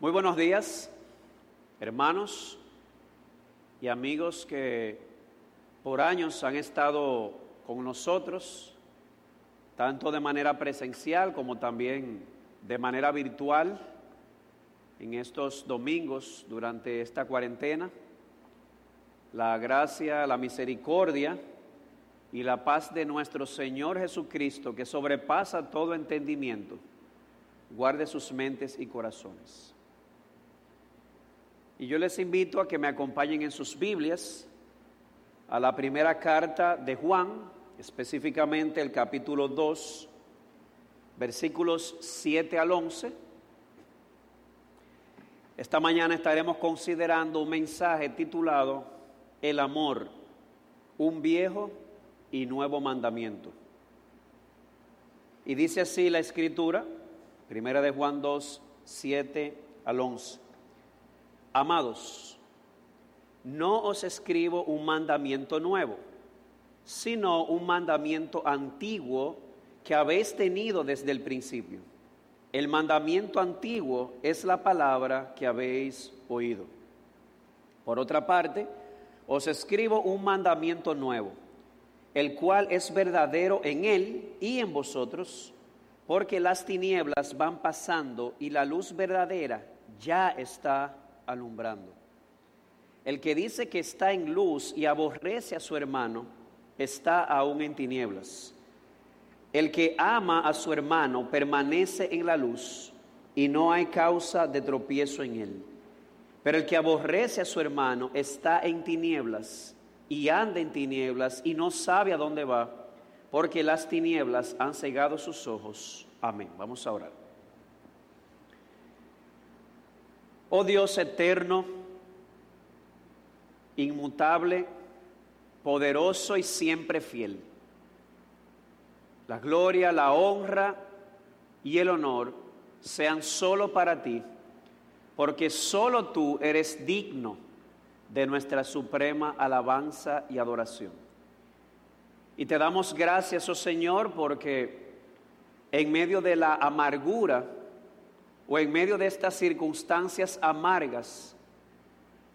Muy buenos días, hermanos y amigos que por años han estado con nosotros, tanto de manera presencial como también de manera virtual en estos domingos durante esta cuarentena. La gracia, la misericordia y la paz de nuestro Señor Jesucristo, que sobrepasa todo entendimiento, guarde sus mentes y corazones. Y yo les invito a que me acompañen en sus Biblias a la primera carta de Juan, específicamente el capítulo 2, versículos 7 al 11. Esta mañana estaremos considerando un mensaje titulado El amor, un viejo y nuevo mandamiento. Y dice así la escritura, primera de Juan 2, 7 al 11. Amados, no os escribo un mandamiento nuevo, sino un mandamiento antiguo que habéis tenido desde el principio. El mandamiento antiguo es la palabra que habéis oído. Por otra parte, os escribo un mandamiento nuevo, el cual es verdadero en él y en vosotros, porque las tinieblas van pasando y la luz verdadera ya está alumbrando. El que dice que está en luz y aborrece a su hermano, está aún en tinieblas. El que ama a su hermano permanece en la luz y no hay causa de tropiezo en él. Pero el que aborrece a su hermano está en tinieblas y anda en tinieblas y no sabe a dónde va, porque las tinieblas han cegado sus ojos. Amén. Vamos a orar. Oh Dios eterno, inmutable, poderoso y siempre fiel. La gloria, la honra y el honor sean solo para ti, porque solo tú eres digno de nuestra suprema alabanza y adoración. Y te damos gracias, oh Señor, porque en medio de la amargura, o en medio de estas circunstancias amargas,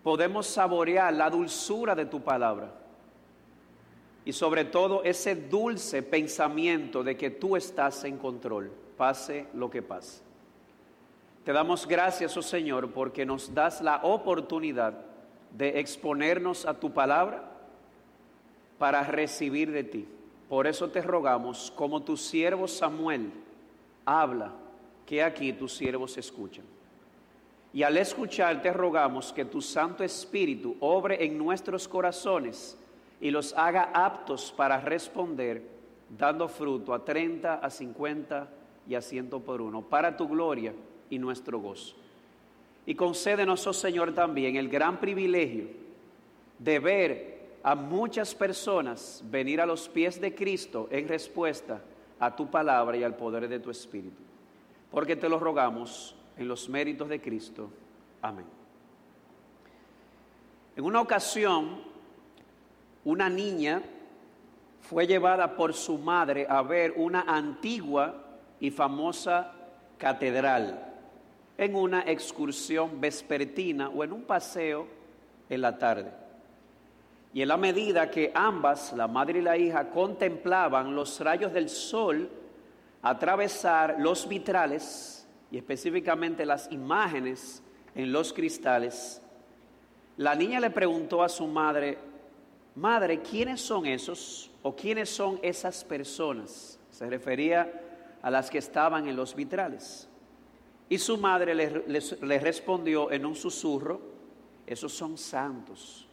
podemos saborear la dulzura de tu palabra. Y sobre todo ese dulce pensamiento de que tú estás en control, pase lo que pase. Te damos gracias, oh Señor, porque nos das la oportunidad de exponernos a tu palabra para recibir de ti. Por eso te rogamos, como tu siervo Samuel habla, que aquí tus siervos escuchan. Y al escuchar te rogamos que tu Santo Espíritu obre en nuestros corazones y los haga aptos para responder, dando fruto a 30, a 50 y a ciento por uno, para tu gloria y nuestro gozo. Y concédenos, oh Señor, también el gran privilegio de ver a muchas personas venir a los pies de Cristo en respuesta a tu palabra y al poder de tu Espíritu porque te lo rogamos en los méritos de Cristo. Amén. En una ocasión, una niña fue llevada por su madre a ver una antigua y famosa catedral en una excursión vespertina o en un paseo en la tarde. Y en la medida que ambas, la madre y la hija, contemplaban los rayos del sol, atravesar los vitrales y específicamente las imágenes en los cristales, la niña le preguntó a su madre, madre, ¿quiénes son esos o quiénes son esas personas? Se refería a las que estaban en los vitrales. Y su madre le, respondió en un susurro, esos son santos.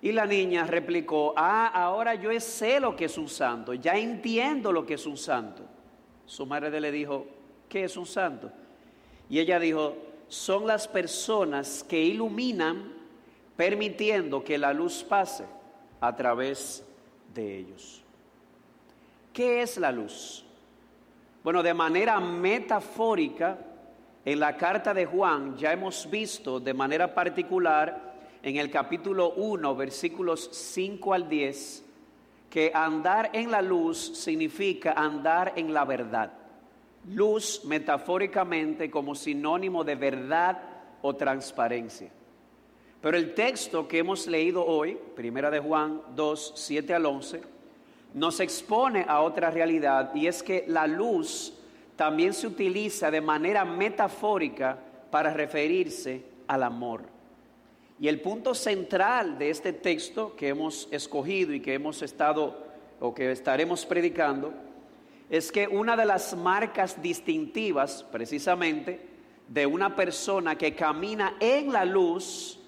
Y la niña replicó, ah, ahora yo sé lo que es un santo, ya entiendo lo que es un santo. Su madre le dijo, ¿qué es un santo? Y ella dijo, son las personas que iluminan permitiendo que la luz pase a través de ellos. ¿Qué es la luz? Bueno, de manera metafórica, en la carta de Juan ya hemos visto de manera particular en el capítulo 1, versículos 5 al 10, que andar en la luz significa andar en la verdad. luz metafóricamente como sinónimo de verdad o transparencia. Pero el texto que hemos leído hoy, Primera de Juan 2, 7 al 11, nos expone a otra realidad y es que la luz también se utiliza de manera metafórica para referirse al amor. Y el punto central de este texto que hemos escogido y que hemos estado o que estaremos predicando es que una de las marcas distintivas precisamente de una persona que camina en la luz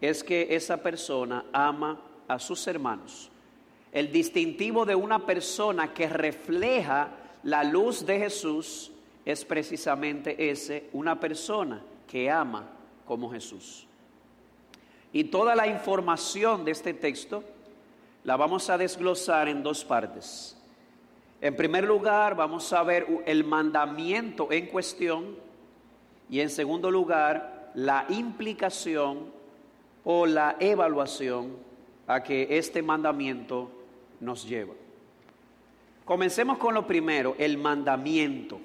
es que esa persona ama a sus hermanos. El distintivo de una persona que refleja la luz de Jesús es precisamente ese, una persona que ama como Jesús. Y toda la información de este texto la vamos a desglosar en dos partes. En primer lugar, vamos a ver el mandamiento en cuestión y en segundo lugar, la implicación o la evaluación a que este mandamiento nos lleva. Comencemos con lo primero, el mandamiento.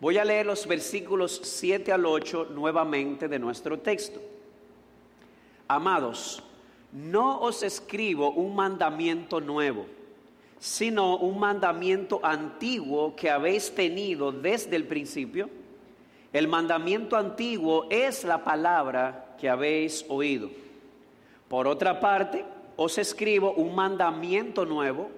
Voy a leer los versículos 7 al 8 nuevamente de nuestro texto. Amados, no os escribo un mandamiento nuevo, sino un mandamiento antiguo que habéis tenido desde el principio. El mandamiento antiguo es la palabra que habéis oído. Por otra parte, os escribo un mandamiento nuevo,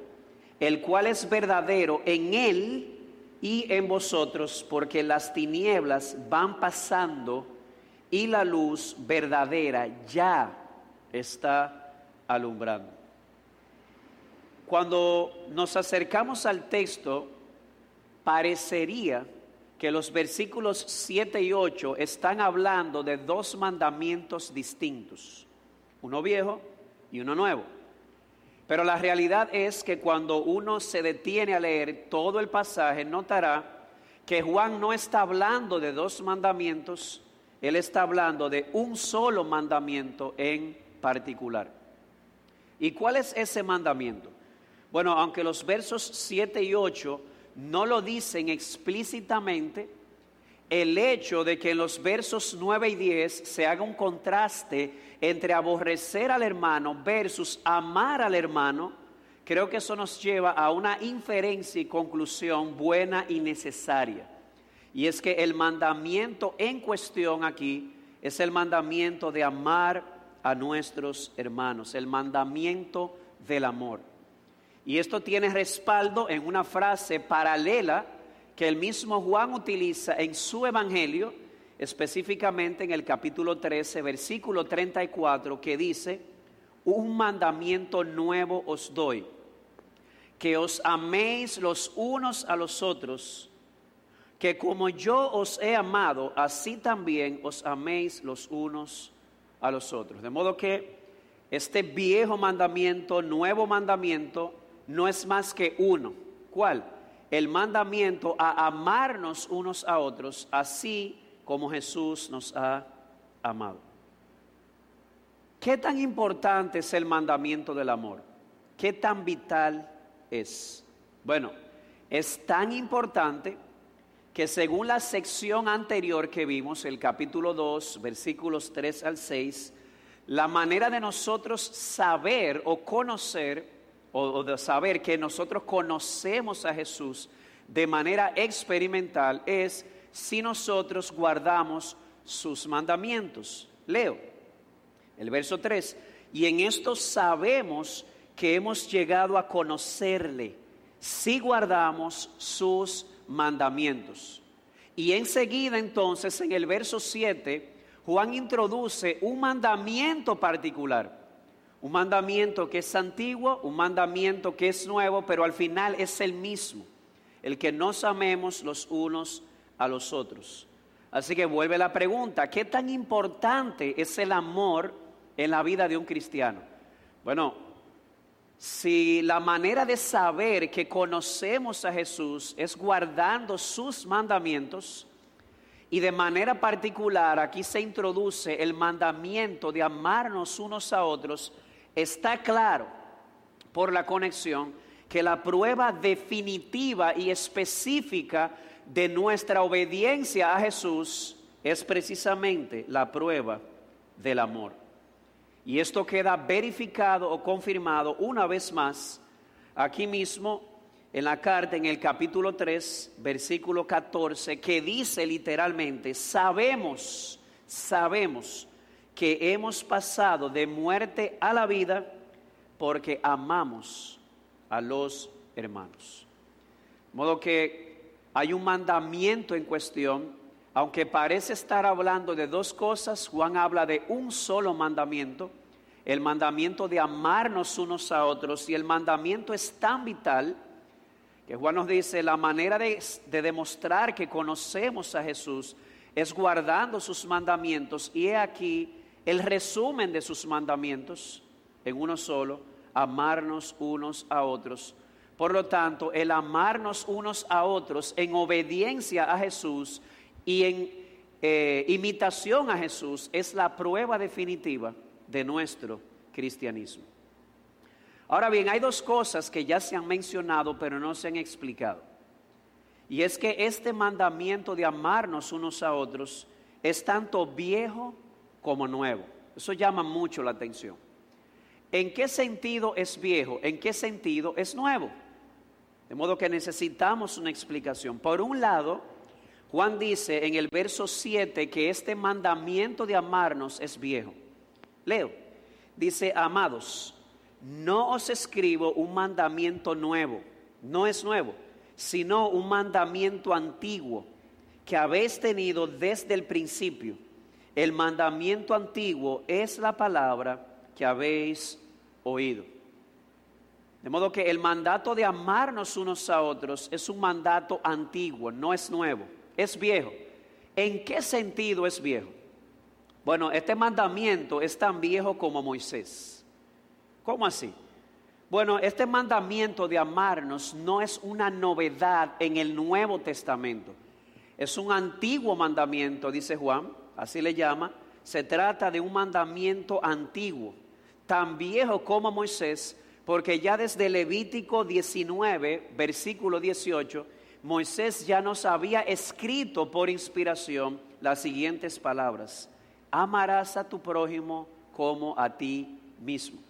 el cual es verdadero en él y en vosotros, porque las tinieblas van pasando y la luz verdadera ya está alumbrando. Cuando nos acercamos al texto, parecería que los versículos 7 y 8 están hablando de dos mandamientos distintos, uno viejo y uno nuevo. Pero la realidad es que cuando uno se detiene a leer todo el pasaje, notará que Juan no está hablando de dos mandamientos, él está hablando de un solo mandamiento en particular. ¿Y cuál es ese mandamiento? Bueno, aunque los versos 7 y 8 no lo dicen explícitamente, el hecho de que en los versos 9 y 10 se haga un contraste entre aborrecer al hermano versus amar al hermano, creo que eso nos lleva a una inferencia y conclusión buena y necesaria. Y es que el mandamiento en cuestión aquí es el mandamiento de amar a nuestros hermanos, el mandamiento del amor. Y esto tiene respaldo en una frase paralela que el mismo Juan utiliza en su evangelio, específicamente en el capítulo 13, versículo 34, que dice, un mandamiento nuevo os doy, que os améis los unos a los otros que como yo os he amado, así también os améis los unos a los otros. De modo que este viejo mandamiento, nuevo mandamiento, no es más que uno. ¿Cuál? El mandamiento a amarnos unos a otros, así como Jesús nos ha amado. ¿Qué tan importante es el mandamiento del amor? ¿Qué tan vital es? Bueno, es tan importante que según la sección anterior que vimos, el capítulo 2, versículos 3 al 6, la manera de nosotros saber o conocer, o, de saber que nosotros conocemos a Jesús de manera experimental, es si nosotros guardamos sus mandamientos. Leo el verso 3, y en esto sabemos que hemos llegado a conocerle si guardamos sus mandamientos. Y enseguida entonces en el verso 7, Juan introduce un mandamiento particular. Un mandamiento que es antiguo, un mandamiento que es nuevo, pero al final es el mismo. El que nos amemos los unos a los otros. Así que vuelve la pregunta, ¿qué tan importante es el amor en la vida de un cristiano? Bueno, si la manera de saber que conocemos a Jesús es guardando sus mandamientos, y de manera particular aquí se introduce el mandamiento de amarnos unos a otros, está claro por la conexión que la prueba definitiva y específica de nuestra obediencia a Jesús es precisamente la prueba del amor. Y esto queda verificado o confirmado una vez más aquí mismo en la carta en el capítulo 3, versículo 14, que dice literalmente, sabemos, sabemos que hemos pasado de muerte a la vida porque amamos a los hermanos. De modo que hay un mandamiento en cuestión, aunque parece estar hablando de dos cosas, Juan habla de un solo mandamiento, el mandamiento de amarnos unos a otros, y el mandamiento es tan vital que Juan nos dice, la manera de, demostrar que conocemos a Jesús es guardando sus mandamientos, y he aquí el resumen de sus mandamientos en uno solo, amarnos unos a otros. Por lo tanto, el amarnos unos a otros en obediencia a Jesús y en eh, imitación a Jesús es la prueba definitiva de nuestro cristianismo. Ahora bien, hay dos cosas que ya se han mencionado pero no se han explicado. Y es que este mandamiento de amarnos unos a otros es tanto viejo como nuevo. Eso llama mucho la atención. ¿En qué sentido es viejo? ¿En qué sentido es nuevo? De modo que necesitamos una explicación. Por un lado, Juan dice en el verso 7 que este mandamiento de amarnos es viejo. Leo, dice, amados, no os escribo un mandamiento nuevo, no es nuevo, sino un mandamiento antiguo que habéis tenido desde el principio. El mandamiento antiguo es la palabra que habéis oído. De modo que el mandato de amarnos unos a otros es un mandato antiguo, no es nuevo, es viejo. ¿En qué sentido es viejo? Bueno, este mandamiento es tan viejo como Moisés. ¿Cómo así? Bueno, este mandamiento de amarnos no es una novedad en el Nuevo Testamento. Es un antiguo mandamiento, dice Juan, así le llama. Se trata de un mandamiento antiguo, tan viejo como Moisés, porque ya desde Levítico 19, versículo 18, Moisés ya nos había escrito por inspiración las siguientes palabras. Amarás a tu prójimo como a ti mismo.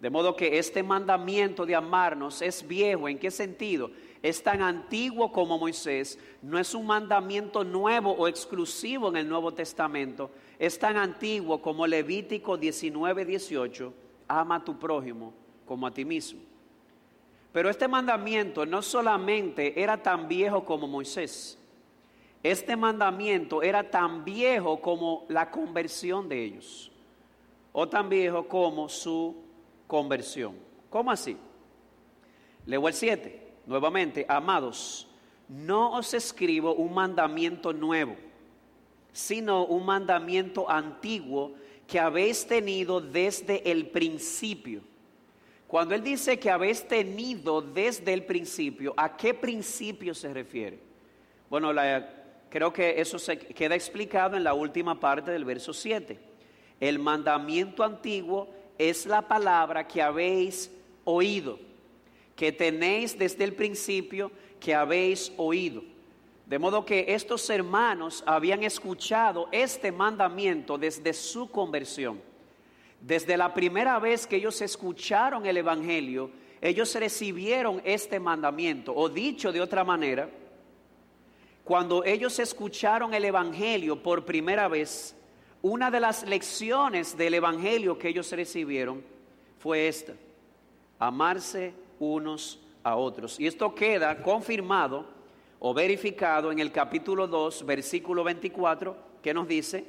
De modo que este mandamiento de amarnos es viejo. ¿En qué sentido? Es tan antiguo como Moisés. No es un mandamiento nuevo o exclusivo en el Nuevo Testamento. Es tan antiguo como Levítico 19, 18. Ama a tu prójimo como a ti mismo. Pero este mandamiento no solamente era tan viejo como Moisés, este mandamiento era tan viejo como la conversión de ellos, o tan viejo como su conversión. ¿Cómo así? Leo el 7, nuevamente, amados, no os escribo un mandamiento nuevo, sino un mandamiento antiguo que habéis tenido desde el principio. Cuando él dice que habéis tenido desde el principio, ¿a qué principio se refiere? Bueno, creo que eso se queda explicado en la última parte del verso 7. El mandamiento antiguo es la palabra que habéis oído, que tenéis desde el principio, que habéis oído. De modo que estos hermanos habían escuchado este mandamiento desde su conversión. Desde la primera vez que ellos escucharon el Evangelio, ellos recibieron este mandamiento. O dicho de otra manera, cuando ellos escucharon el Evangelio por primera vez, una de las lecciones del Evangelio que ellos recibieron fue esta, amarse unos a otros. Y esto queda confirmado o verificado en el capítulo 2, versículo 24, que nos dice,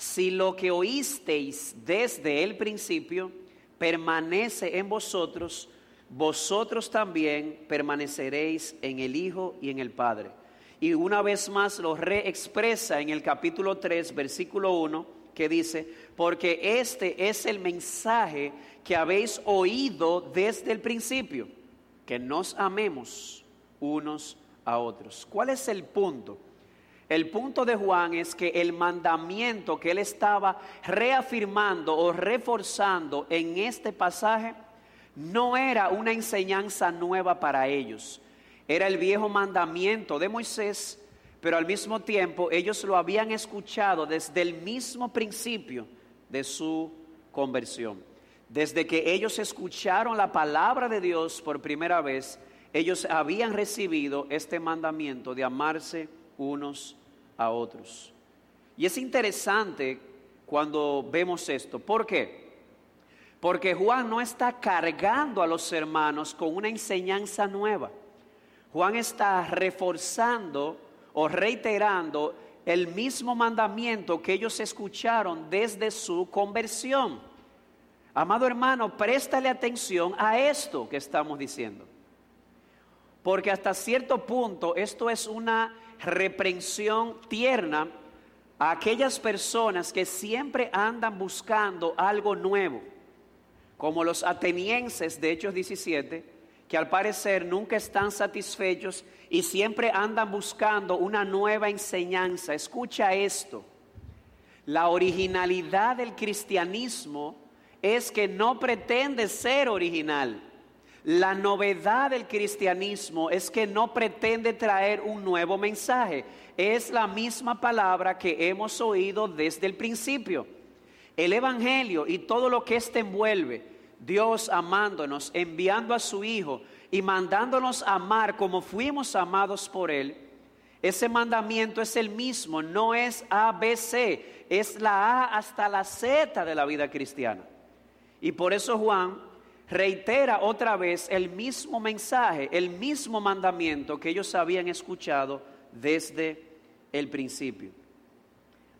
si lo que oísteis desde el principio permanece en vosotros, vosotros también permaneceréis en el Hijo y en el Padre. Y una vez más lo reexpresa en el capítulo 3, versículo 1, que dice, porque este es el mensaje que habéis oído desde el principio, que nos amemos unos a otros. ¿Cuál es el punto? El punto de Juan es que el mandamiento que él estaba reafirmando o reforzando en este pasaje no era una enseñanza nueva para ellos. era el viejo mandamiento de Moisés, pero al mismo tiempo ellos lo habían escuchado desde el mismo principio de su conversión. Desde que ellos escucharon la palabra de Dios por primera vez, ellos habían recibido este mandamiento de amarse unos a otros. Y es interesante cuando vemos esto. ¿Por qué? Porque Juan no está cargando a los hermanos con una enseñanza nueva. Juan está reforzando o reiterando el mismo mandamiento que ellos escucharon desde su conversión. Amado hermano, préstale atención a esto que estamos diciendo. Porque hasta cierto punto esto es una reprensión tierna a aquellas personas que siempre andan buscando algo nuevo, como los atenienses de Hechos 17, que al parecer nunca están satisfechos y siempre andan buscando una nueva enseñanza. Escucha esto. La originalidad del cristianismo es que no pretende ser original. La novedad del cristianismo es que no pretende traer un nuevo mensaje. Es la misma palabra que hemos oído desde el principio. El Evangelio y todo lo que éste envuelve Dios amándonos, enviando a su Hijo y mandándonos amar como fuimos amados por Él, ese mandamiento es el mismo, no es A, B, C, es la A hasta la Z de la vida cristiana. Y por eso Juan reitera otra vez el mismo mensaje, el mismo mandamiento que ellos habían escuchado desde el principio.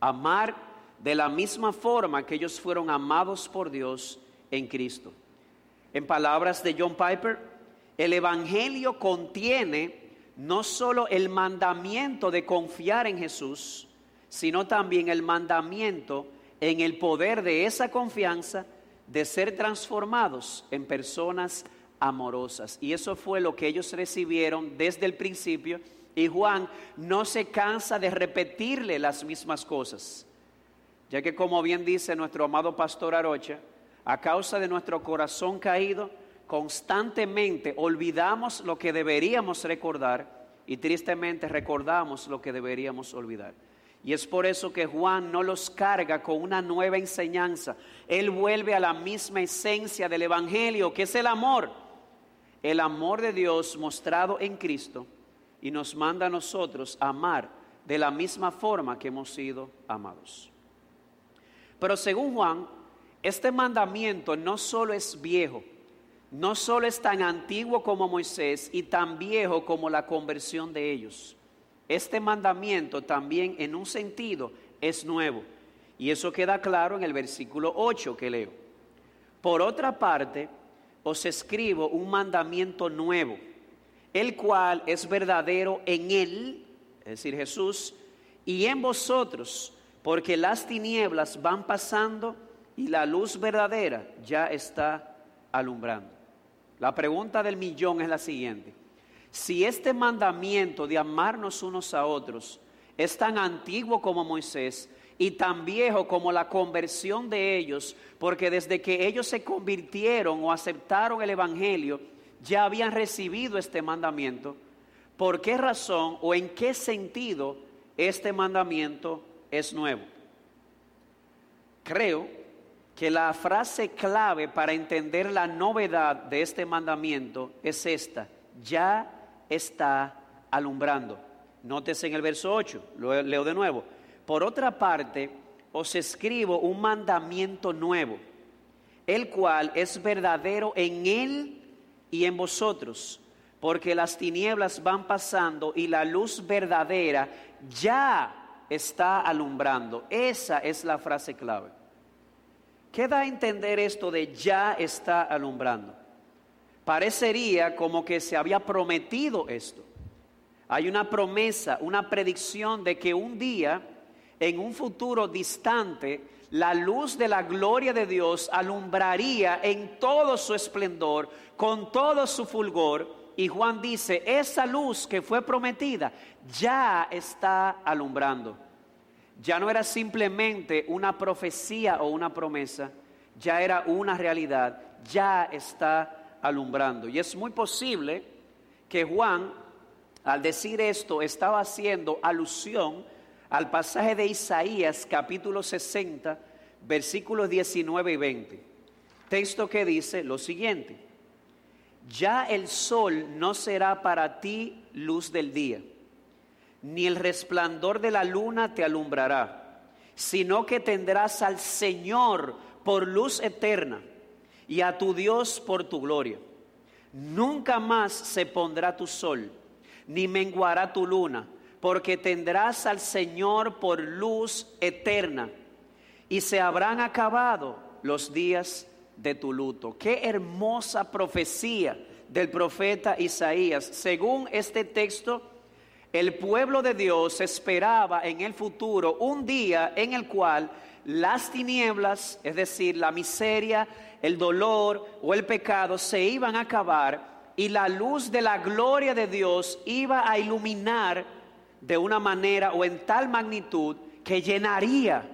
Amar de la misma forma que ellos fueron amados por Dios en Cristo. En palabras de John Piper, el Evangelio contiene no solo el mandamiento de confiar en Jesús, sino también el mandamiento en el poder de esa confianza de ser transformados en personas amorosas. Y eso fue lo que ellos recibieron desde el principio. Y Juan no se cansa de repetirle las mismas cosas, ya que como bien dice nuestro amado pastor Arocha, a causa de nuestro corazón caído, constantemente olvidamos lo que deberíamos recordar y tristemente recordamos lo que deberíamos olvidar. Y es por eso que Juan no los carga con una nueva enseñanza. Él vuelve a la misma esencia del Evangelio, que es el amor. El amor de Dios mostrado en Cristo y nos manda a nosotros amar de la misma forma que hemos sido amados. Pero según Juan, este mandamiento no solo es viejo, no solo es tan antiguo como Moisés y tan viejo como la conversión de ellos. Este mandamiento también en un sentido es nuevo. Y eso queda claro en el versículo 8 que leo. Por otra parte, os escribo un mandamiento nuevo, el cual es verdadero en él, es decir, Jesús, y en vosotros, porque las tinieblas van pasando y la luz verdadera ya está alumbrando. La pregunta del millón es la siguiente. Si este mandamiento de amarnos unos a otros es tan antiguo como Moisés y tan viejo como la conversión de ellos, porque desde que ellos se convirtieron o aceptaron el Evangelio, ya habían recibido este mandamiento, ¿por qué razón o en qué sentido este mandamiento es nuevo? Creo que la frase clave para entender la novedad de este mandamiento es esta, ya está alumbrando. Nótese en el verso 8, lo leo de nuevo. Por otra parte, os escribo un mandamiento nuevo, el cual es verdadero en él y en vosotros, porque las tinieblas van pasando y la luz verdadera ya está alumbrando. Esa es la frase clave. ¿Qué da a entender esto de ya está alumbrando? Parecería como que se había prometido esto. Hay una promesa, una predicción de que un día, en un futuro distante, la luz de la gloria de Dios alumbraría en todo su esplendor, con todo su fulgor. Y Juan dice, esa luz que fue prometida ya está alumbrando ya no era simplemente una profecía o una promesa, ya era una realidad, ya está alumbrando. Y es muy posible que Juan Al decir esto, estaba haciendo alusión al pasaje de Isaías capítulo 60, versículos 19 y 20. Texto que dice lo siguiente, ya el sol no será para ti luz del día, ni el resplandor de la luna te alumbrará, sino que tendrás al Señor por luz eterna y a tu Dios por tu gloria. Nunca más se pondrá tu sol, ni menguará tu luna, porque tendrás al Señor por luz eterna, y se habrán acabado los días de tu luto. Qué hermosa profecía del profeta Isaías. Según este texto, el pueblo de Dios esperaba en el futuro un día en el cual las tinieblas, es decir, la miseria, el dolor o el pecado se iban a acabar y la luz de la gloria de Dios iba a iluminar de una manera o en tal magnitud que llenaría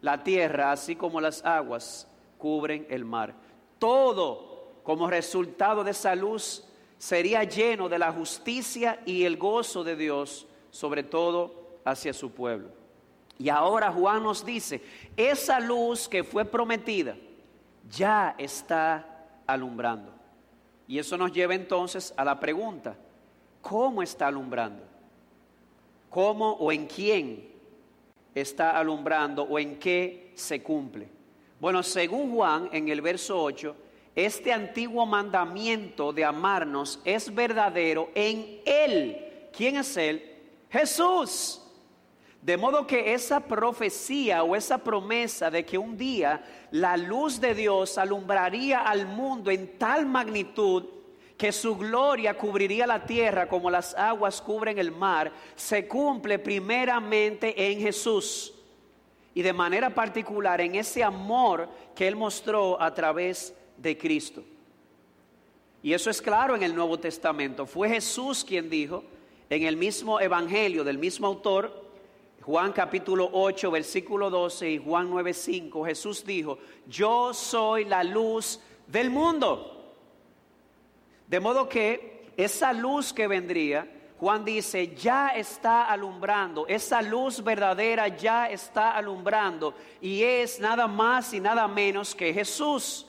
la tierra, así como las aguas cubren el mar. Todo como resultado de esa luz sería lleno de la justicia y el gozo de Dios, sobre todo hacia su pueblo. Y ahora Juan nos dice, esa luz que fue prometida ya está alumbrando. Y eso nos lleva entonces a la pregunta, ¿cómo está alumbrando? ¿Cómo o en quién está alumbrando o en qué se cumple? Bueno, según Juan en el verso 8, este antiguo mandamiento de amarnos es verdadero en Él. ¿Quién es Él? Jesús. De modo que esa profecía o esa promesa de que un día la luz de Dios alumbraría al mundo en tal magnitud que su gloria cubriría la tierra como las aguas cubren el mar, se cumple primeramente en Jesús y de manera particular en ese amor que Él mostró a través de Cristo. Y eso es claro en el Nuevo Testamento. Fue Jesús quien dijo en el mismo Evangelio del mismo autor, Juan capítulo 8, versículo 12 y Juan 9, 5, Jesús dijo, yo soy la luz del mundo. De modo que esa luz que vendría, Juan dice, ya está alumbrando, esa luz verdadera ya está alumbrando y es nada más y nada menos que Jesús,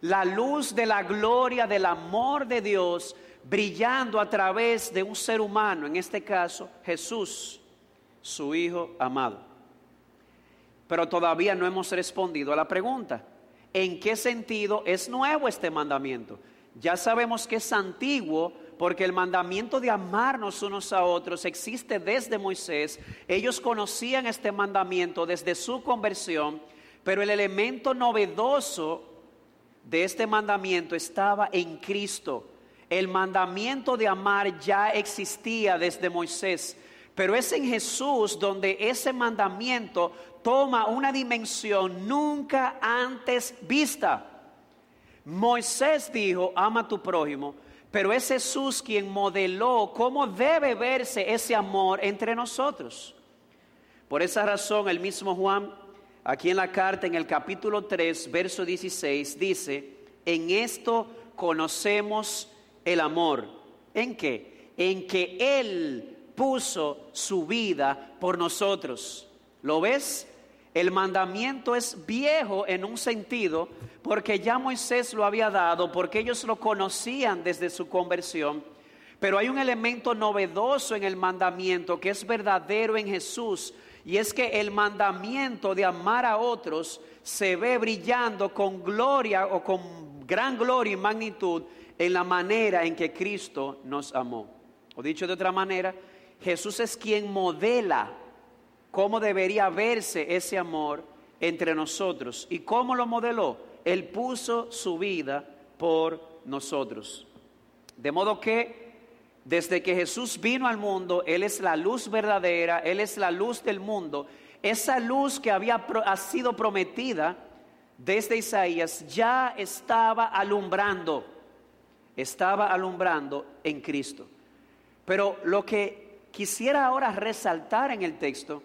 la luz de la gloria del amor de Dios brillando a través de un ser humano, en este caso Jesús su Hijo amado. Pero todavía no hemos respondido a la pregunta, ¿en qué sentido es nuevo este mandamiento? Ya sabemos que es antiguo porque el mandamiento de amarnos unos a otros existe desde Moisés. Ellos conocían este mandamiento desde su conversión, pero el elemento novedoso de este mandamiento estaba en Cristo. El mandamiento de amar ya existía desde Moisés, pero es en Jesús donde ese mandamiento toma una dimensión nunca antes vista. Moisés dijo, ama a tu prójimo, pero es Jesús quien modeló cómo debe verse ese amor entre nosotros. Por esa razón el mismo Juan, aquí en la carta, en el capítulo 3, verso 16, dice, en esto conocemos el amor. ¿En qué? En que Él puso su vida por nosotros. ¿Lo ves? El mandamiento es viejo en un sentido porque ya Moisés lo había dado, porque ellos lo conocían desde su conversión. Pero hay un elemento novedoso en el mandamiento que es verdadero en Jesús y es que el mandamiento de amar a otros se ve brillando con gloria o con gran gloria y magnitud en la manera en que Cristo nos amó. O dicho de otra manera, Jesús es quien modela cómo debería verse ese amor entre nosotros. ¿Y cómo lo modeló? Él puso su vida por nosotros. De modo que desde que Jesús vino al mundo, Él es la luz verdadera, Él es la luz del mundo. Esa luz que había ha sido prometida desde Isaías ya estaba alumbrando, estaba alumbrando en Cristo. Pero lo que quisiera ahora resaltar en el texto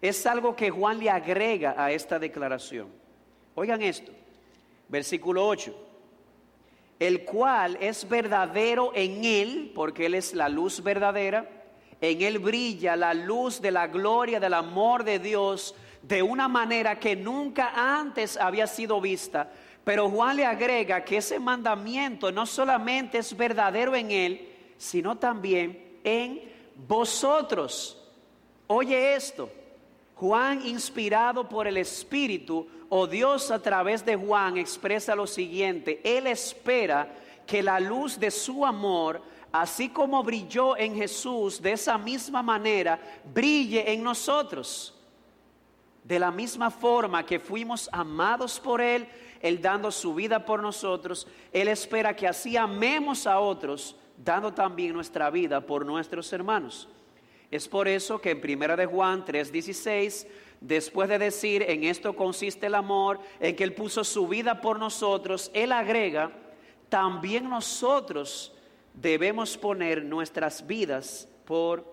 es algo que Juan le agrega a esta declaración. Oigan esto, versículo 8. el cual es verdadero en Él, porque Él es la luz verdadera, en Él brilla la luz de la gloria del amor de Dios de una manera que nunca antes había sido vista. Pero Juan le agrega que ese mandamiento no solamente es verdadero en Él, sino también en vosotros. Oye esto, Juan inspirado por el Espíritu, o Dios a través de Juan expresa lo siguiente, Él espera que la luz de su amor, así como brilló en Jesús, de esa misma manera, brille en nosotros. De la misma forma que fuimos amados por Él, Él dando su vida por nosotros, Él espera que así amemos a otros, dando también nuestra vida por nuestros hermanos. Es por eso que en Primera de Juan 3:16 después de decir, en esto consiste el amor, en que Él puso su vida por nosotros, Él agrega, también nosotros debemos poner nuestras vidas por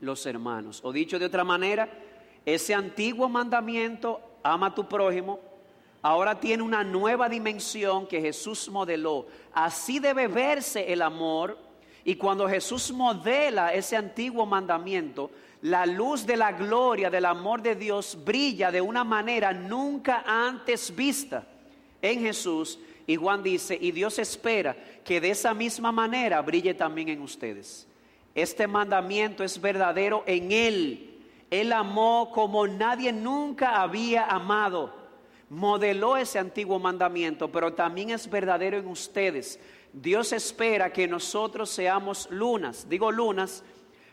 los hermanos. O dicho de otra manera, ese antiguo mandamiento, ama a tu prójimo, ahora tiene una nueva dimensión que Jesús modeló. Así debe verse el amor. Y cuando Jesús modela ese antiguo mandamiento, la luz de la gloria del amor de Dios brilla de una manera nunca antes vista en Jesús. Y Juan dice, y Dios espera que de esa misma manera brille también en ustedes. Este mandamiento es verdadero en Él. Él amó como nadie nunca había amado. Modeló ese antiguo mandamiento, pero también es verdadero en ustedes. Dios espera que nosotros seamos lunas. Digo lunas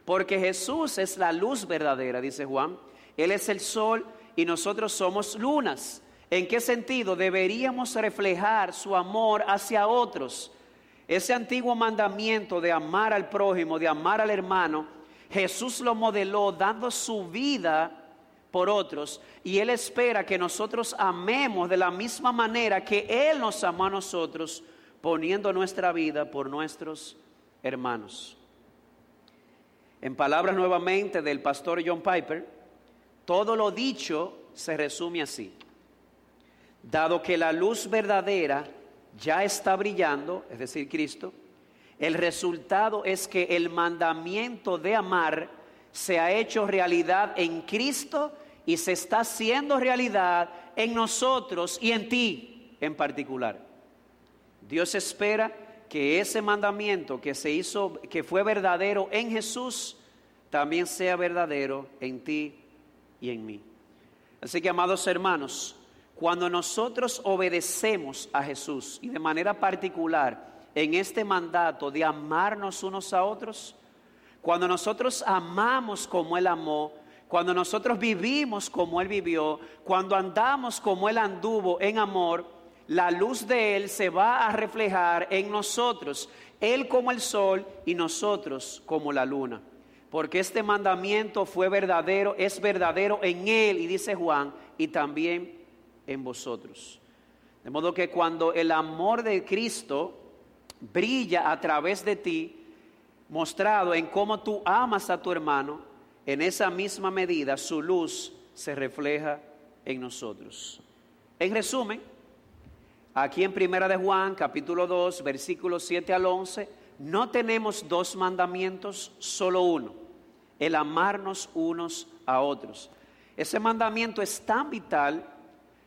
porque Jesús es la luz verdadera, dice Juan. Él es el sol y nosotros somos lunas. ¿En qué sentido? Deberíamos reflejar su amor hacia otros. Ese antiguo mandamiento de amar al prójimo, de amar al hermano, Jesús lo modeló dando su vida por otros y Él espera que nosotros amemos de la misma manera que Él nos amó a nosotros, poniendo nuestra vida por nuestros hermanos. En palabras nuevamente del pastor John Piper, todo lo dicho se resume así. Dado que la luz verdadera ya está brillando, es decir, Cristo, el resultado es que el mandamiento de amar se ha hecho realidad en Cristo y se está haciendo realidad en nosotros y en ti en particular. Dios espera que ese mandamiento que se hizo, que fue verdadero en Jesús, también sea verdadero en ti y en mí. Así que, amados hermanos, cuando nosotros obedecemos a Jesús y de manera particular en este mandato de amarnos unos a otros, cuando nosotros amamos como Él amó, cuando nosotros vivimos como Él vivió, cuando andamos como Él anduvo en amor, la luz de Él se va a reflejar en nosotros, Él como el sol y nosotros como la luna. Porque este mandamiento fue verdadero, es verdadero en Él, y dice Juan, y también en vosotros. De modo que cuando el amor de Cristo brilla a través de ti, mostrado en cómo tú amas a tu hermano, en esa misma medida su luz se refleja en nosotros. En resumen, Aquí en Primera de Juan, capítulo 2, versículos 7 al 11, no tenemos dos mandamientos, solo uno, el amarnos unos a otros. Ese mandamiento es tan vital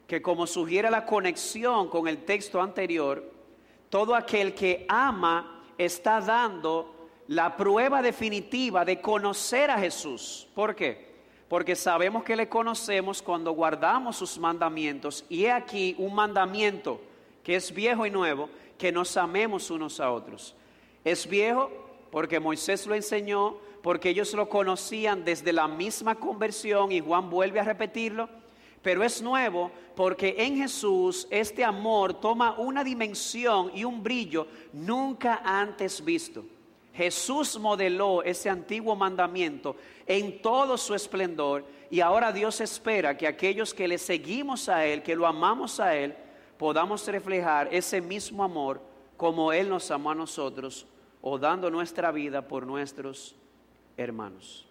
que como sugiere la conexión con el texto anterior, todo aquel que ama está dando la prueba definitiva de conocer a Jesús. ¿Por qué? Porque sabemos que le conocemos cuando guardamos sus mandamientos. Y he aquí un mandamiento que es viejo y nuevo, que nos amemos unos a otros. Es viejo porque Moisés lo enseñó, porque ellos lo conocían desde la misma conversión y Juan vuelve a repetirlo, pero es nuevo porque en Jesús este amor toma una dimensión y un brillo nunca antes visto. Jesús modeló ese antiguo mandamiento en todo su esplendor y ahora Dios espera que aquellos que le seguimos a Él, que lo amamos a Él, podamos reflejar ese mismo amor como Él nos amó a nosotros o dando nuestra vida por nuestros hermanos.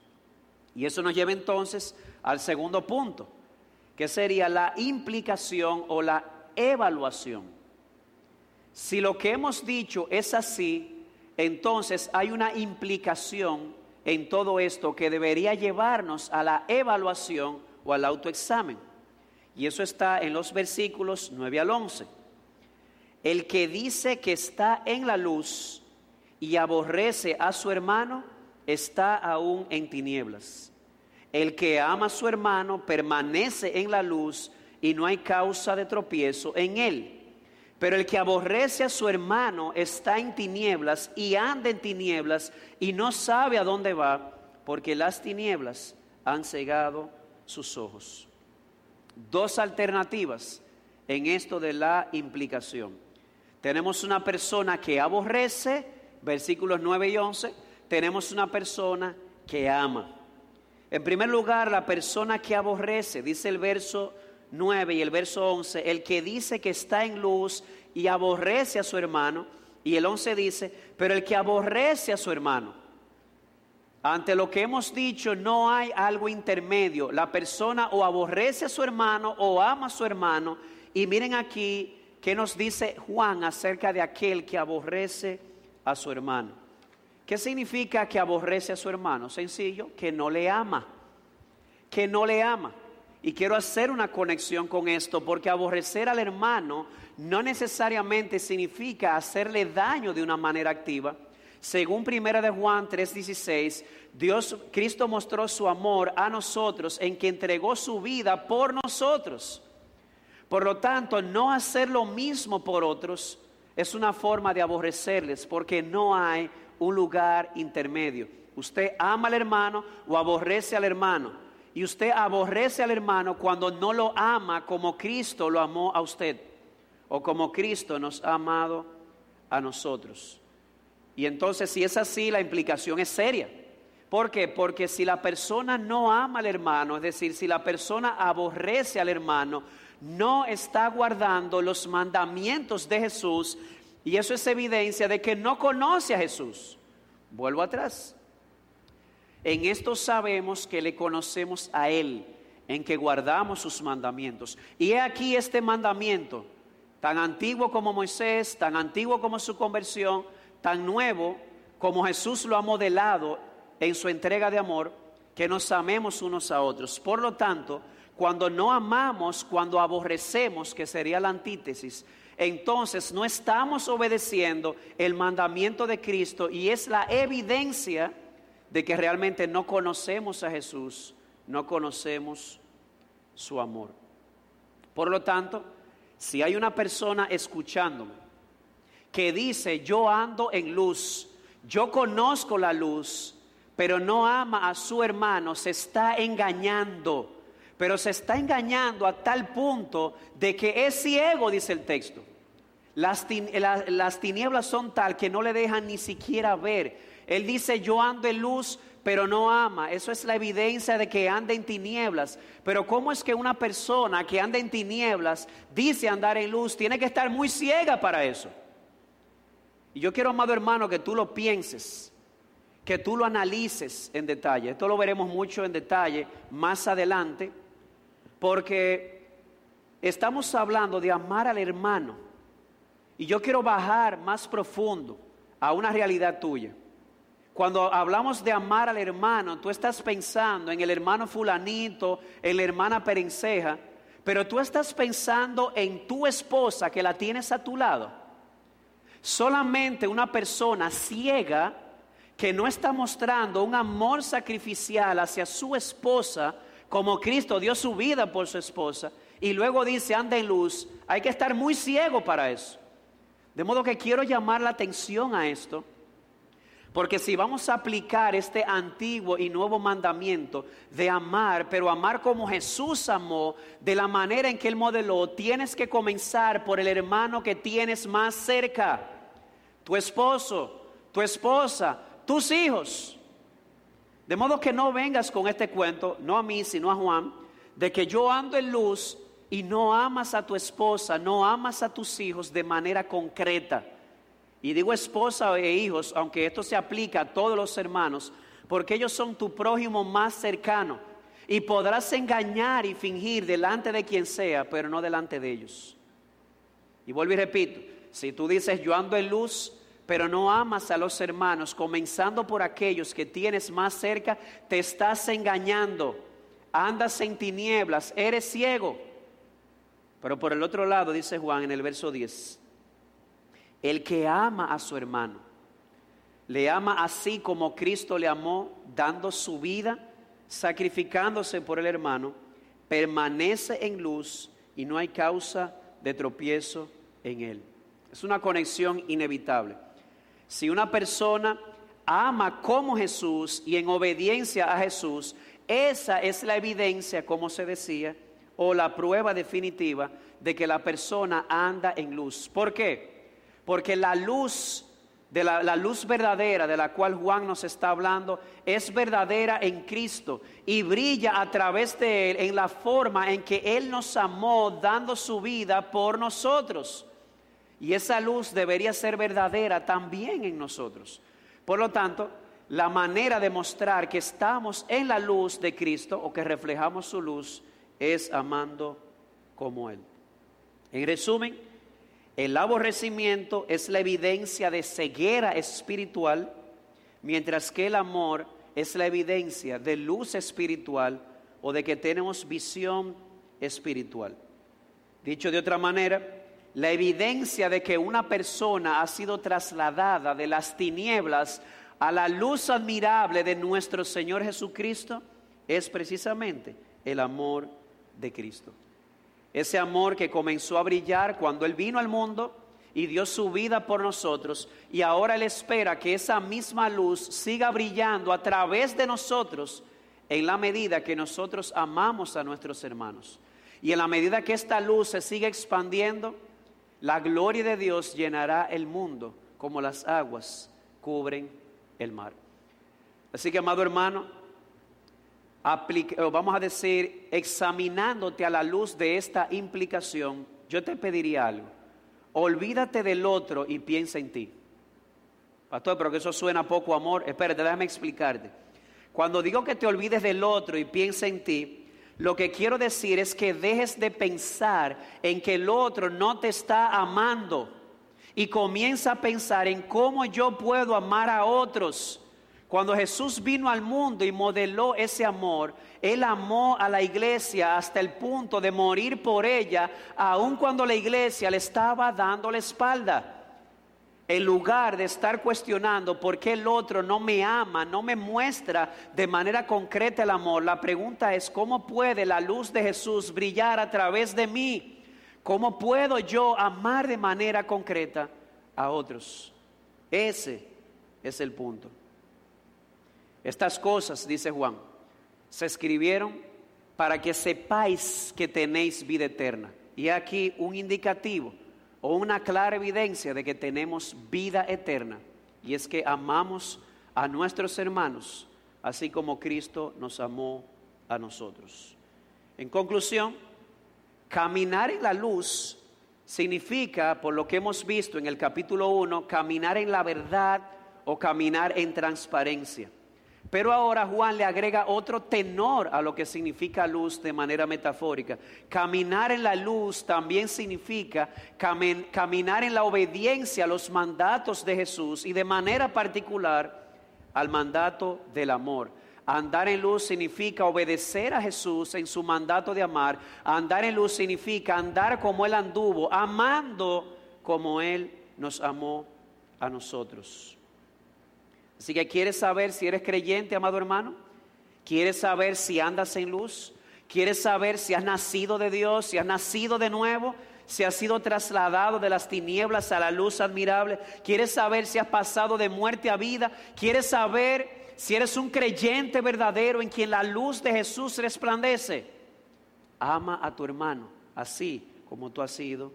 Y eso nos lleva entonces al segundo punto, que sería la implicación o la evaluación. Si lo que hemos dicho es así, entonces hay una implicación en todo esto que debería llevarnos a la evaluación o al autoexamen. Y eso está en los versículos 9 al 11. El que dice que está en la luz y aborrece a su hermano, está aún en tinieblas. El que ama a su hermano permanece en la luz y no hay causa de tropiezo en él. Pero el que aborrece a su hermano está en tinieblas y anda en tinieblas y no sabe a dónde va, porque las tinieblas han cegado sus ojos. Dos alternativas en esto de la implicación. Tenemos una persona que aborrece, versículos 9 y 11, tenemos una persona que ama. En primer lugar, la persona que aborrece, dice el verso 9 y el verso 11, el que dice que está en luz y aborrece a su hermano, y el 11 dice, pero el que aborrece a su hermano, ante lo que hemos dicho no hay algo intermedio, la persona o aborrece a su hermano o ama a su hermano, y miren aquí qué nos dice Juan acerca de aquel que aborrece a su hermano. ¿Qué significa que aborrece a su hermano? Sencillo, que no le ama, que no le ama. Y quiero hacer una conexión con esto porque aborrecer al hermano no necesariamente significa hacerle daño de una manera activa. Según Primera de Juan 3:16, Dios Cristo mostró su amor a nosotros en que entregó su vida por nosotros. Por lo tanto, no hacer lo mismo por otros es una forma de aborrecerles porque no hay un lugar intermedio. Usted ama al hermano o aborrece al hermano y usted aborrece al hermano cuando no lo ama como Cristo lo amó a usted o como Cristo nos ha amado a nosotros. Y entonces si es así, la implicación es seria. ¿Por qué? Porque si la persona no ama al hermano, es decir, si la persona aborrece al hermano, no está guardando los mandamientos de Jesús y eso es evidencia de que no conoce a Jesús. Vuelvo atrás. En esto sabemos que le conocemos a Él, en que guardamos sus mandamientos. Y he aquí este mandamiento, tan antiguo como Moisés, tan antiguo como su conversión, tan nuevo como Jesús lo ha modelado en su entrega de amor, que nos amemos unos a otros. Por lo tanto, cuando no amamos, cuando aborrecemos, que sería la antítesis, entonces no estamos obedeciendo el mandamiento de Cristo y es la evidencia de que realmente no conocemos a Jesús, no conocemos su amor. Por lo tanto, si hay una persona escuchándome que dice, yo ando en luz, yo conozco la luz, pero no ama a su hermano, se está engañando, pero se está engañando a tal punto de que es ciego, dice el texto. Las, las tinieblas son tal que no le dejan ni siquiera ver. Él dice, yo ando en luz, pero no ama. Eso es la evidencia de que anda en tinieblas. Pero ¿cómo es que una persona que anda en tinieblas dice andar en luz? Tiene que estar muy ciega para eso. Y yo quiero, amado hermano, que tú lo pienses, que tú lo analices en detalle. Esto lo veremos mucho en detalle más adelante, porque estamos hablando de amar al hermano. Y yo quiero bajar más profundo a una realidad tuya. Cuando hablamos de amar al hermano, tú estás pensando en el hermano fulanito, en la hermana perenceja, pero tú estás pensando en tu esposa que la tienes a tu lado. Solamente una persona ciega que no está mostrando un amor sacrificial hacia su esposa, como Cristo dio su vida por su esposa, y luego dice, anda en luz, hay que estar muy ciego para eso. De modo que quiero llamar la atención a esto porque si vamos a aplicar este antiguo y nuevo mandamiento de amar, pero amar como Jesús amó, de la manera en que Él modeló, tienes que comenzar por el hermano que tienes más cerca, tu esposo, tu esposa, tus hijos. De modo que no vengas con este cuento, no a mí, sino a Juan, de que yo ando en luz y no amas a tu esposa, no amas a tus hijos de manera concreta. Y digo esposa e hijos, aunque esto se aplica a todos los hermanos, porque ellos son tu prójimo más cercano. Y podrás engañar y fingir delante de quien sea, pero no delante de ellos. Y vuelvo y repito, Si tú dices yo ando en luz, pero no amas a los hermanos, comenzando por aquellos que tienes más cerca, te estás engañando. Andas en tinieblas, eres ciego. Pero por el otro lado, dice Juan en el verso 10, el que ama a su hermano, le ama así como Cristo le amó, dando su vida, sacrificándose por el hermano, permanece en luz y no hay causa de tropiezo en él. Es una conexión inevitable. Si una persona ama como Jesús y en obediencia a Jesús, esa es la evidencia, como se decía, o la prueba definitiva de que la persona anda en luz. ¿Por qué? Porque la luz de la, la, luz verdadera de la cual Juan nos está hablando es verdadera en Cristo y brilla a través de Él en la forma en que Él nos amó dando su vida por nosotros. Y esa luz debería ser verdadera también en nosotros. Por lo tanto, la manera de mostrar que estamos en la luz de Cristo o que reflejamos su luz es amando como Él. En resumen, el aborrecimiento es la evidencia de ceguera espiritual, mientras que el amor es la evidencia de luz espiritual o de que tenemos visión espiritual. Dicho de otra manera, la evidencia de que una persona ha sido trasladada de las tinieblas a la luz admirable de nuestro Señor Jesucristo es precisamente el amor de Cristo. Ese amor que comenzó a brillar cuando Él vino al mundo y dio su vida por nosotros y ahora Él espera que esa misma luz siga brillando a través de nosotros en la medida que nosotros amamos a nuestros hermanos. Y en la medida que esta luz se sigue expandiendo, la gloria de Dios llenará el mundo como las aguas cubren el mar. Así que, amado hermano, vamos a decir, examinándote a la luz de esta implicación, yo te pediría algo. Olvídate del otro y piensa en ti. Pastor, pero que eso suena poco amor. Espérate, déjame explicarte. Cuando digo que te olvides del otro y piensa en ti, lo que quiero decir es que dejes de pensar en que el otro no te está amando y comienza a pensar en cómo yo puedo amar a otros. Cuando Jesús vino al mundo y modeló ese amor, Él amó a la iglesia hasta el punto de morir por ella, aun cuando la iglesia le estaba dando la espalda en lugar de estar cuestionando por qué el otro no me ama, no me muestra de manera concreta el amor, la pregunta es, ¿cómo puede la luz de Jesús brillar a través de mí? ¿Cómo puedo yo amar de manera concreta a otros? Ese es el punto. Estas cosas, dice Juan, se escribieron para que sepáis que tenéis vida eterna. Y aquí un indicativo o una clara evidencia de que tenemos vida eterna, y es que amamos a nuestros hermanos, así como Cristo nos amó a nosotros. En conclusión, caminar en la luz significa, por lo que hemos visto en el capítulo 1, caminar en la verdad o caminar en transparencia. Pero ahora Juan le agrega otro tenor a lo que significa luz de manera metafórica. Caminar en la luz también significa caminar en la obediencia a los mandatos de Jesús y de manera particular al mandato del amor. Andar en luz significa obedecer a Jesús en su mandato de amar. Andar en luz significa andar como Él anduvo, amando como Él nos amó a nosotros. Así que quieres saber si eres creyente, amado hermano. Quieres saber si andas en luz. Quieres saber si has nacido de Dios, si has nacido de nuevo, si has sido trasladado de las tinieblas a la luz admirable. Quieres saber si has pasado de muerte a vida. Quieres saber si eres un creyente verdadero en quien la luz de Jesús resplandece. Ama a tu hermano, así como tú has sido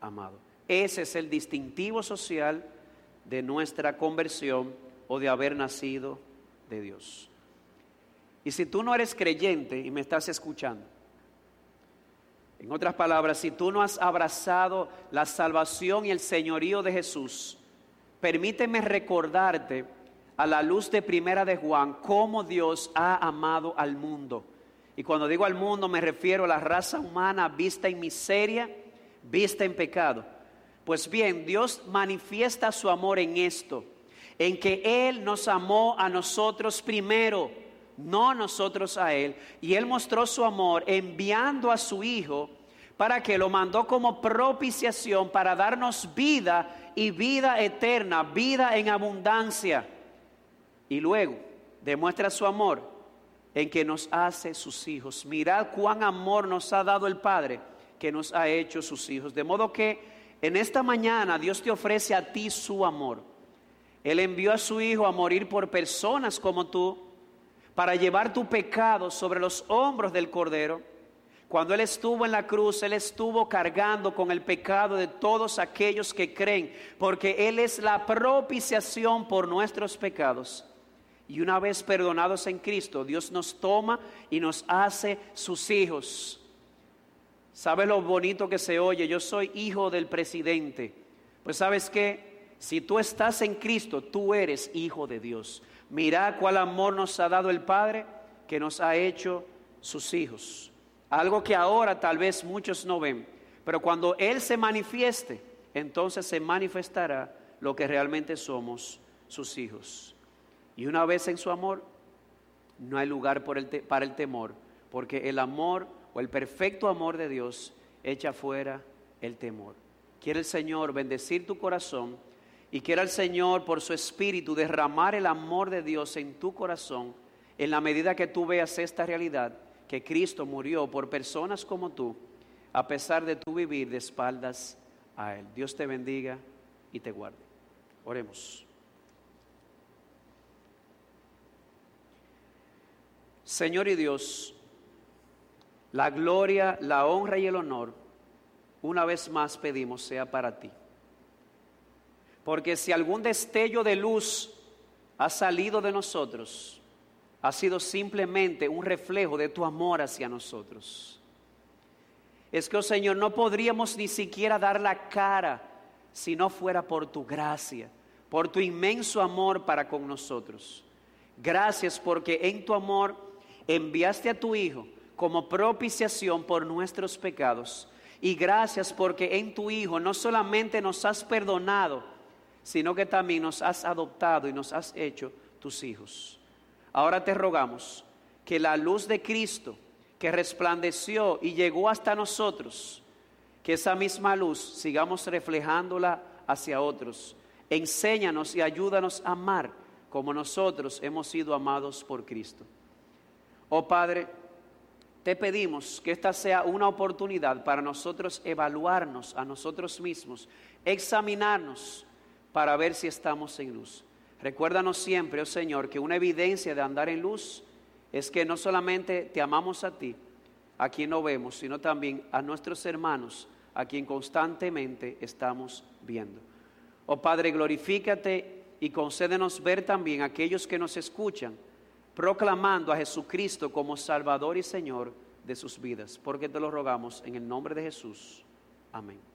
amado. Ese es el distintivo social de nuestra conversión o de haber nacido de Dios. Y si tú no eres creyente y me estás escuchando, en otras palabras, si tú no has abrazado la salvación y el señorío de Jesús, permíteme recordarte a la luz de primera de Juan cómo Dios ha amado al mundo. Y cuando digo al mundo me refiero a la raza humana vista en miseria, vista en pecado Pues bien, Dios manifiesta su amor en esto, en que Él nos amó a nosotros primero, no nosotros a Él. Y Él mostró su amor enviando a su Hijo para que lo mandó como propiciación para darnos vida y vida eterna, vida en abundancia. Y luego demuestra su amor en que nos hace sus hijos. Mirad cuán amor nos ha dado el Padre que nos ha hecho sus hijos. De modo que en esta mañana Dios te ofrece a ti su amor. Él envió a su Hijo a morir por personas como tú, para llevar tu pecado sobre los hombros del Cordero cuando Él estuvo en la cruz, Él estuvo cargando con el pecado de todos aquellos que creen, porque Él es la propiciación por nuestros pecados. Y una vez perdonados en Cristo, Dios nos toma y nos hace sus hijos. ¿Sabes lo bonito que se oye? Yo soy hijo del presidente. Pues sabes que si tú estás en Cristo, tú eres hijo de Dios. Mira cuál amor nos ha dado el Padre que nos ha hecho sus hijos. Algo que ahora tal vez muchos no ven, pero cuando Él se manifieste, entonces se manifestará lo que realmente somos sus hijos. Y una vez en su amor, no hay lugar para el temor, porque el amor o el perfecto amor de Dios echa fuera el temor. Quiere el Señor bendecir tu corazón y quiere el Señor por su espíritu derramar el amor de Dios en tu corazón en la medida que tú veas esta realidad que Cristo murió por personas como tú, a pesar de tu vivir de espaldas a Él. Dios te bendiga y te guarde. Oremos. Señor y Dios, la gloria, la honra y el honor, una vez más pedimos, sea para ti. Porque si algún destello de luz ha salido de nosotros, ha sido simplemente un reflejo de tu amor hacia nosotros. Es que, oh Señor, no podríamos ni siquiera dar la cara si no fuera por tu gracia, por tu inmenso amor para con nosotros. Gracias porque en tu amor enviaste a tu Hijo como propiciación por nuestros pecados. Y gracias porque en tu Hijo no solamente nos has perdonado, sino que también nos has adoptado y nos has hecho tus hijos. Ahora te rogamos que la luz de Cristo que resplandeció y llegó hasta nosotros, que esa misma luz sigamos reflejándola hacia otros. Enséñanos y ayúdanos a amar como nosotros hemos sido amados por Cristo. Oh Padre, te pedimos que esta sea una oportunidad para nosotros evaluarnos a nosotros mismos, examinarnos para ver si estamos en luz. Recuérdanos siempre, oh Señor, que una evidencia de andar en luz es que no solamente te amamos a ti, a quien no vemos, sino también a nuestros hermanos, a quien constantemente estamos viendo. Oh Padre, glorifícate y concédenos ver también a aquellos que nos escuchan, proclamando a Jesucristo como Salvador y Señor de sus vidas, porque te lo rogamos en el nombre de Jesús. Amén.